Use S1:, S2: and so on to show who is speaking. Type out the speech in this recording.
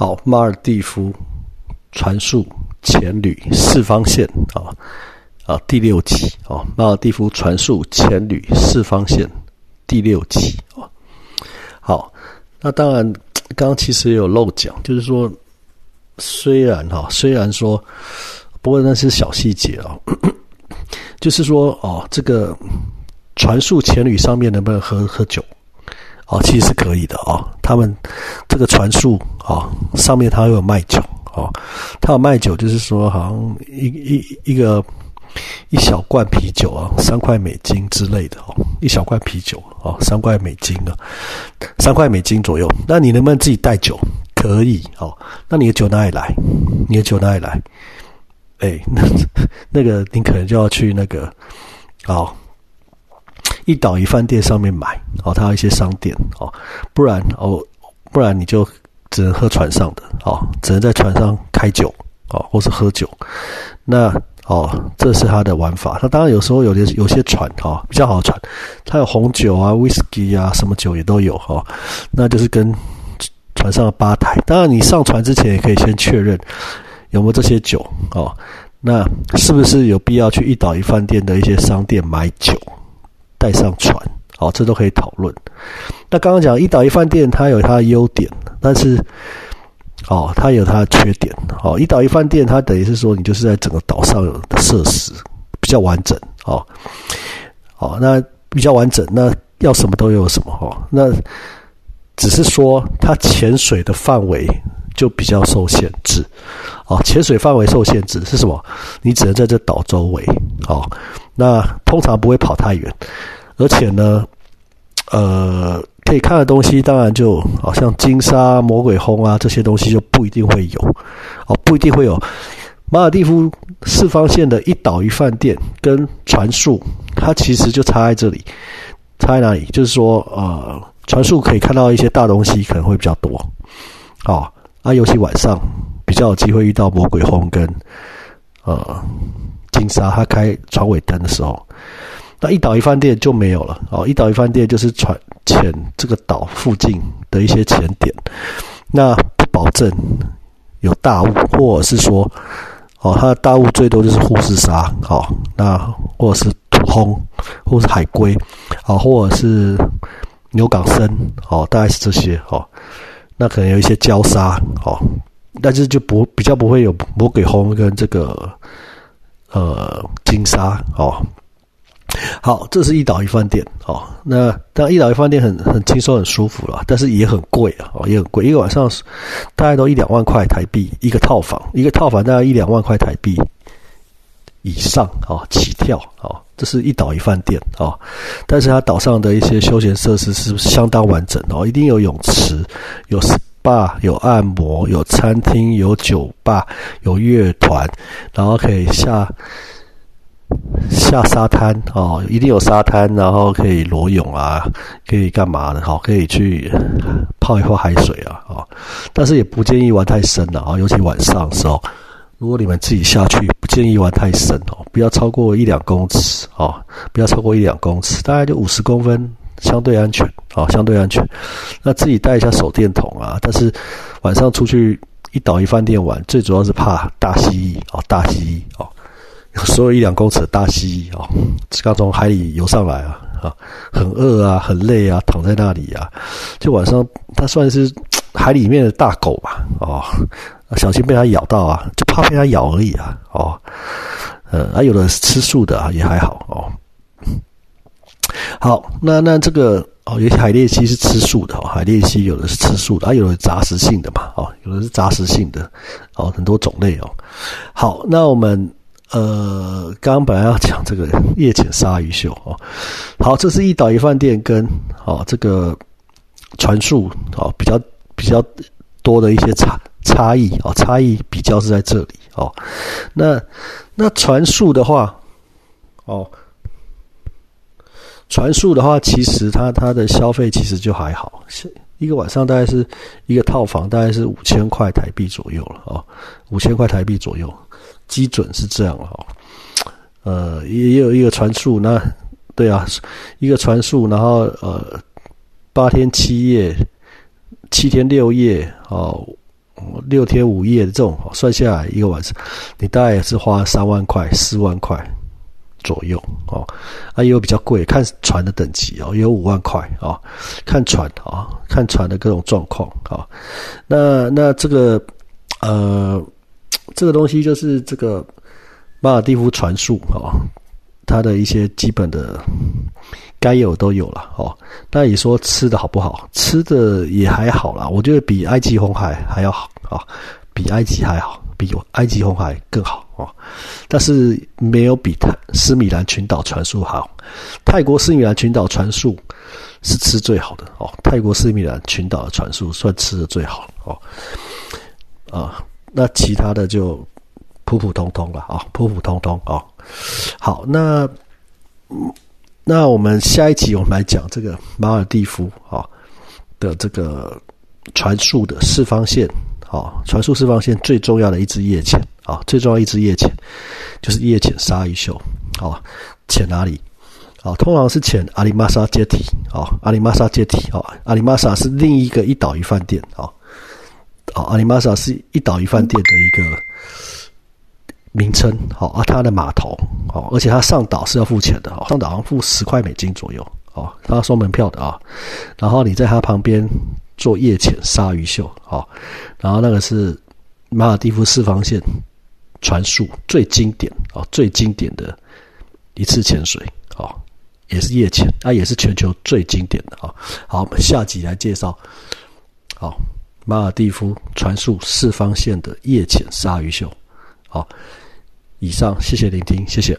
S1: 好，马尔蒂夫传速前旅四方线啊啊第六集啊，马尔蒂夫传速前旅四方线第六集啊。好，那当然，刚刚其实也有漏讲，就是说，虽然哈，虽然说，不过那是小细节啊，就是说哦，这个传速前旅上面能不能喝喝酒？哦，其实是可以的哦。他们这个传输啊，上面他有卖酒哦，他有卖酒，就是说好像一一一个一小罐啤酒啊，三块美金之类的哦，一小罐啤酒啊，三块美金的，三块美金左右。那你能不能自己带酒？可以哦。那你的酒哪里来？你的酒哪里来？哎，那那个你可能就要去那个哦。一岛一饭店上面买哦，它有一些商店哦，不然哦，不然你就只能喝船上的哦，只能在船上开酒哦，或是喝酒。那哦，这是它的玩法。它当然有时候有些有些船哈比较好的船，它有红酒啊、威士忌啊，什么酒也都有哈。那就是跟船上的吧台。当然你上船之前也可以先确认有没有这些酒哦。那是不是有必要去一岛一饭店的一些商店买酒？带上船，好，这都可以讨论。那刚刚讲一岛一饭店，它有它的优点，但是，哦，它有它的缺点。哦，一岛一饭店，它等于是说，你就是在整个岛上的设施比较完整，哦，哦，那比较完整，那要什么都有什么，哦，那只是说它潜水的范围就比较受限制，哦，潜水范围受限制是什么？你只能在这岛周围，哦。那通常不会跑太远，而且呢，呃，可以看的东西当然就好像金沙、魔鬼轰啊这些东西就不一定会有，哦，不一定会有。马尔蒂夫四方线的一岛一饭店跟船速，它其实就差在这里，差在哪里？就是说，呃，船速可以看到一些大东西可能会比较多，哦，啊，尤其晚上比较有机会遇到魔鬼轰跟，呃。金沙，他开船尾灯的时候，那一岛一饭店就没有了哦。一岛一饭店就是船潜这个岛附近的一些潜点，那不保证有大雾，或者是说哦，它的大雾最多就是护士沙哦，那或者是土轰，或者是海龟啊，或者是牛港参哦，大概是这些哦。那可能有一些礁沙哦，但是就不比较不会有魔鬼轰跟这个。呃，金沙哦，好，这是一岛一饭店哦。那当然，一岛一饭店很很轻松、很舒服了，但是也很贵啊，哦，也很贵。一个晚上大概都一两万块台币一个套房，一个套房大概一两万块台币以上哦，起跳哦。这是一岛一饭店哦，但是它岛上的一些休闲设施是相当完整哦，一定有泳池，有。吧，有按摩，有餐厅，有酒吧，有乐团，然后可以下下沙滩哦，一定有沙滩，然后可以裸泳啊，可以干嘛的？好，可以去泡一泡海水啊，哦，但是也不建议玩太深了啊，尤其晚上的时候，如果你们自己下去，不建议玩太深哦，不要超过一两公尺哦，不要超过一两公尺，大概就五十公分。相对安全，啊，相对安全。那自己带一下手电筒啊。但是晚上出去一岛一饭店玩，最主要是怕大蜥蜴哦，大蜥蜴哦，有时候一两公尺的大蜥蜴哦，刚从海里游上来啊，啊，很饿啊，很累啊，躺在那里啊，就晚上它算是海里面的大狗吧，哦，小心被它咬到啊，就怕被它咬而已啊，哦，呃，还有的吃素的啊，也还好。好，那那这个哦，有些海鬣蜥是吃素的哦，海鬣蜥有的是吃素的，它有的杂食性的嘛，哦，有的是杂食性的，哦，很多种类哦。好，那我们呃，刚刚本来要讲这个夜潜鲨鱼秀哦，好，这是一岛一饭店跟哦这个船速哦比较比较多的一些差差异哦，差异比较是在这里哦。那那船速的话，哦。船速的话，其实它它的消费其实就还好，一个晚上大概是一个套房大概是五千块台币左右了哦，五千块台币左右，基准是这样哦。呃，也也有一个船速，那对啊，一个船速，然后呃八天七夜，七天六夜哦，六天五夜的这种算下来一个晚上，你大概也是花三万块、四万块左右哦。啊，也有比较贵，看船的等级哦，有五万块啊。看船啊，看船的各种状况啊。那那这个呃，这个东西就是这个马尔蒂夫船速啊，它的一些基本的。该有都有了哦，那你说吃的好不好？吃的也还好啦，我觉得比埃及红海还要好啊，比埃及还好，比埃及红海更好哦。但是没有比泰斯米兰群岛船速好。泰国斯米兰群岛船速是吃最好的哦，泰国斯米兰群岛的船速算吃的最好哦。啊，那其他的就普普通通了啊，普普通通哦。好，那。那我们下一集我们来讲这个马尔蒂夫啊的这个传输的四方线哦，传输释放线最重要的一支夜潜啊，最重要一支夜潜就是夜潜鲨鱼秀啊，潜哪里啊？通常是潜阿里玛莎阶梯啊，阿里玛莎阶梯啊，阿里玛莎是另一个一岛一饭店啊，啊，阿里玛莎是一岛一饭店的一个。名称好啊，它的码头好，而且它上岛是要付钱的哦，上岛好像付十块美金左右哦，它要收门票的啊。然后你在它旁边做夜潜鲨鱼秀啊，然后那个是马尔蒂夫四方线传输最经典啊，最经典的一次潜水啊，也是夜潜，啊，也是全球最经典的啊。好，我们下集来介绍好马尔蒂夫传输四方线的夜潜鲨鱼秀。好，以上谢谢聆听，谢谢。